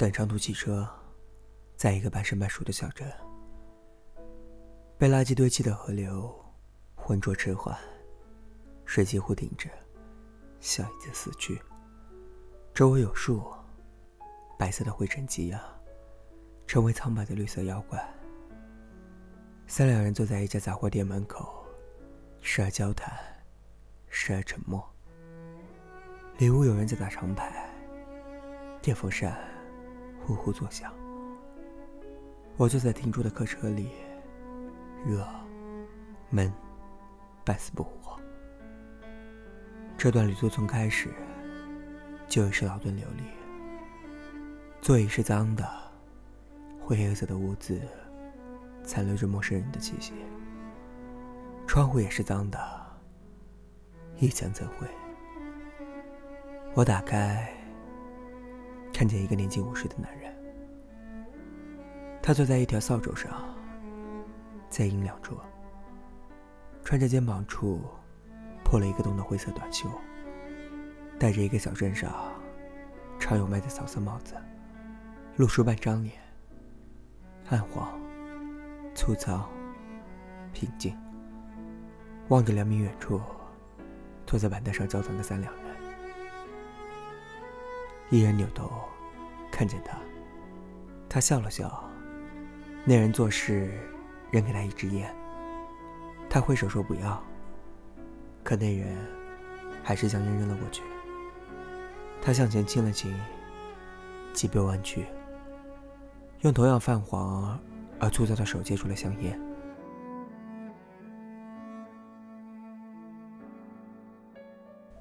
等长途汽车，在一个半生半熟的小镇，被垃圾堆砌的河流浑浊迟缓，水几乎停止，小椅子死去。周围有树，白色的灰尘积压，成为苍白的绿色妖怪。三两人坐在一家杂货店门口，时而交谈，时而沉默。里屋有人在打长牌，电风扇呼呼作响。我坐在停住的客车里，热、闷、半死不活。这段旅途从开始就已是劳顿流离。座椅是脏的，灰黑色的屋子残留着陌生人的气息。窗户也是脏的，一墙则灰。我打开，看见一个年近五十的男人，他坐在一条扫帚上，在阴凉处，穿着肩膀处破了一个洞的灰色短袖，戴着一个小镇上常有卖的草色帽子，露出半张脸，暗黄、粗糙、平静，望着两米远处坐在板凳上交谈的三两人。一人扭头，看见他，他笑了笑。那人做事，扔给他一支烟。他挥手说不要，可那人还是将烟扔了过去。他向前倾了倾，脊背弯曲，用同样泛黄而粗糙的手接住了香烟。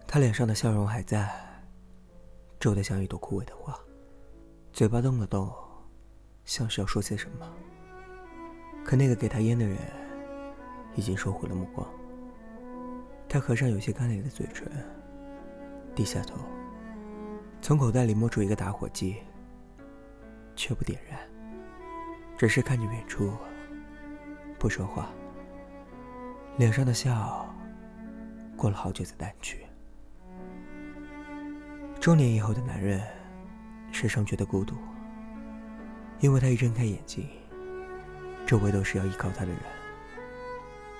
他脸上的笑容还在。皱得像一朵枯萎的花，嘴巴动了动，像是要说些什么。可那个给他烟的人已经收回了目光。他合上有些干裂的嘴唇，低下头，从口袋里摸出一个打火机，却不点燃，只是看着远处，不说话，脸上的笑过了好久才淡去。中年以后的男人，时常觉得孤独，因为他一睁开眼睛，周围都是要依靠他的人，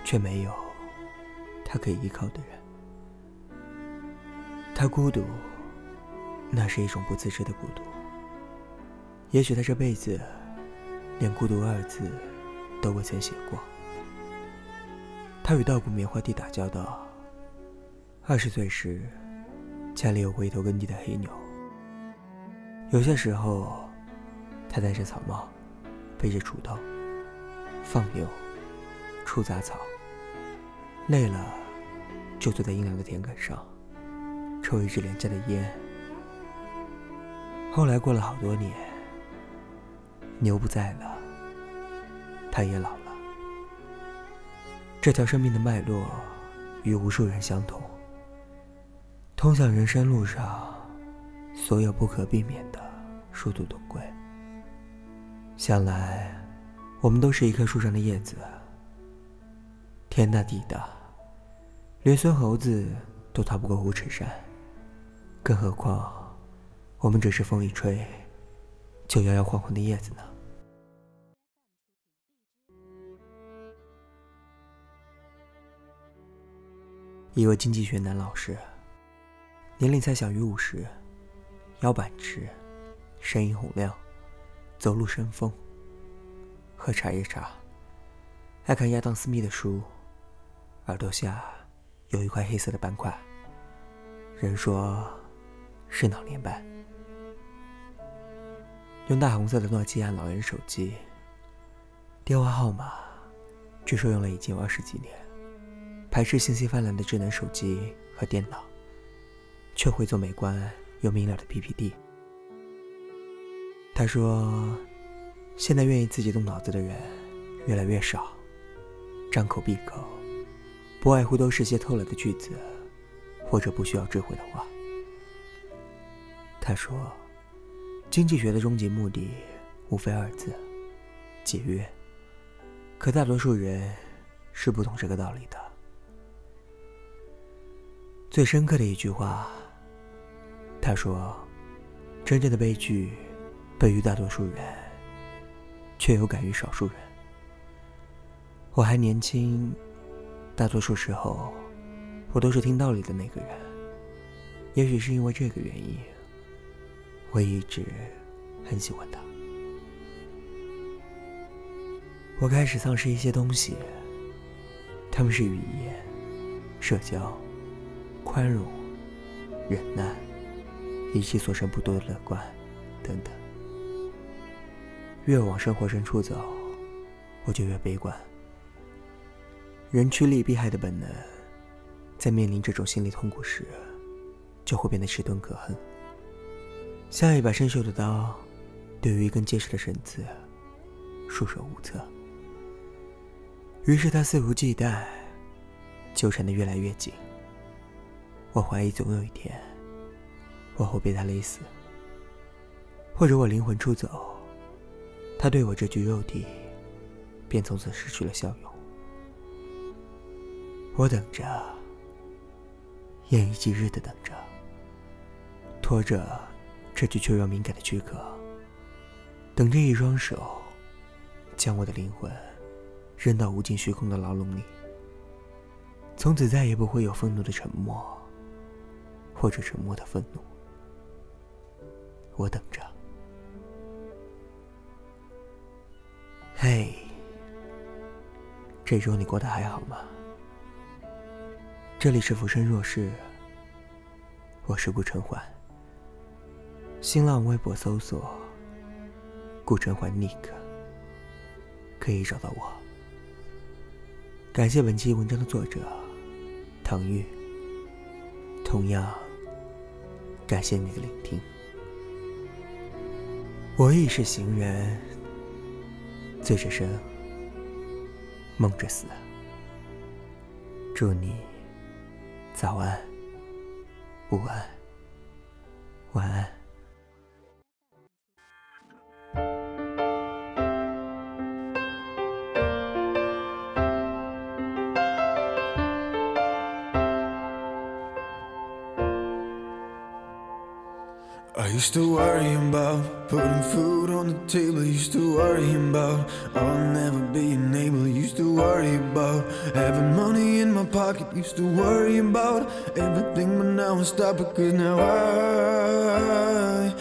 却没有他可以依靠的人。他孤独，那是一种不自知的孤独。也许他这辈子连“孤独”二字都未曾写过。他与稻谷棉花地打交道，二十岁时。家里有过一头耕地的黑牛。有些时候，他戴着草帽，背着锄头，放牛，除杂草。累了，就坐在阴凉的田埂上，抽一支廉价的烟。后来过了好多年，牛不在了，他也老了。这条生命的脉络，与无数人相同。通向人生路上，所有不可避免的殊途同归。想来，我们都是一棵树上的叶子。天大地大，连孙猴子都逃不过五尺山，更何况我们只是风一吹就摇摇晃晃的叶子呢？一位经济学男老师。年龄才小于五十，腰板直，声音洪亮，走路生风。喝茶叶茶，爱看亚当·斯密的书，耳朵下有一块黑色的斑块，人说是脑年斑。用大红色的诺基亚老人手机，电话号码据说用了已经有二十几年，排斥信息泛滥的智能手机和电脑。却会做美观又明了的 PPT。他说：“现在愿意自己动脑子的人越来越少，张口闭口，不外乎都是些偷懒的句子，或者不需要智慧的话。”他说：“经济学的终极目的无非二字：节约。可大多数人是不懂这个道理的。最深刻的一句话。”他说：“真正的悲剧，笨于大多数人，却有感于少数人。我还年轻，大多数时候，我都是听道理的那个人。也许是因为这个原因，我一直很喜欢他。我开始丧失一些东西，他们是语言、社交、宽容、忍耐，以及所剩不多的乐观，等等。越往生活深处走，我就越悲观。人趋利避害的本能，在面临这种心理痛苦时，就会变得迟钝可恨，像一把生锈的刀，对于一根结实的绳子，束手无策。于是他肆无忌惮，纠缠的越来越紧。我怀疑总有一天，我会被他勒死，或者我灵魂出走，他对我这具肉体，便从此失去了效用。我等着，夜以继日的等着。拖着这具脆弱敏感的躯壳，等着一双手将我的灵魂扔到无尽虚空的牢笼里。从此再也不会有愤怒的沉默，或者沉默的愤怒。我等着。嘿，这周你过得还好吗？这里是浮生若世，我是顾晨环。新浪微博搜索“顾晨环 Nick”，可以找到我。感谢本期文章的作者唐玉，同样感谢你的聆听。我亦是行人，醉着生，梦着死。祝你早安、午安、晚安。Used to worry about putting food on the table. Used to worry about I'll never be able. Used to worry about having money in my pocket. Used to worry about everything, but now I stop because now I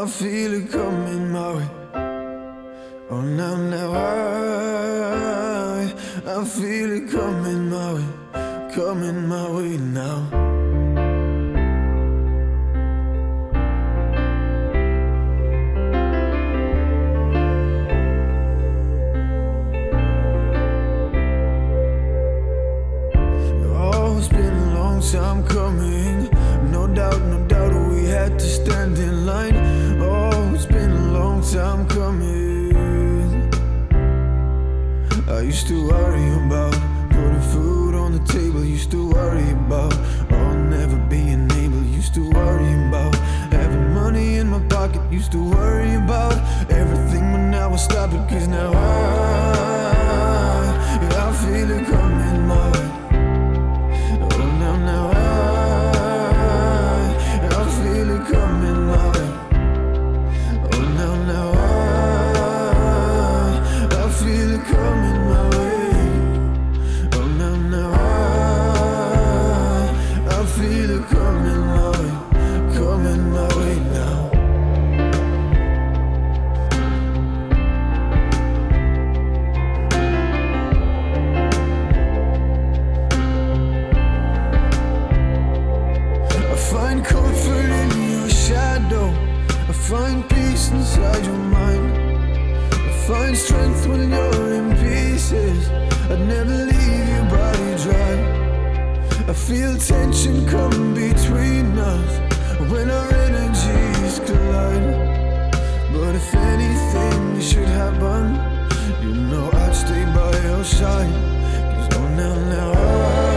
I feel it coming my way. Oh now now I I feel it coming my way, coming my way now. Time coming. No doubt, no doubt, we had to stand in line. Oh, it's been a long time coming. I used to worry about putting food on the table. Used to worry about oh, never being able. Used to worry about having money in my pocket. Used to worry about everything, but now I stop it. Cause now I, feel tension come between us when our energies collide. But if anything should happen, you know I'd stay by your side. Cause oh, now, now I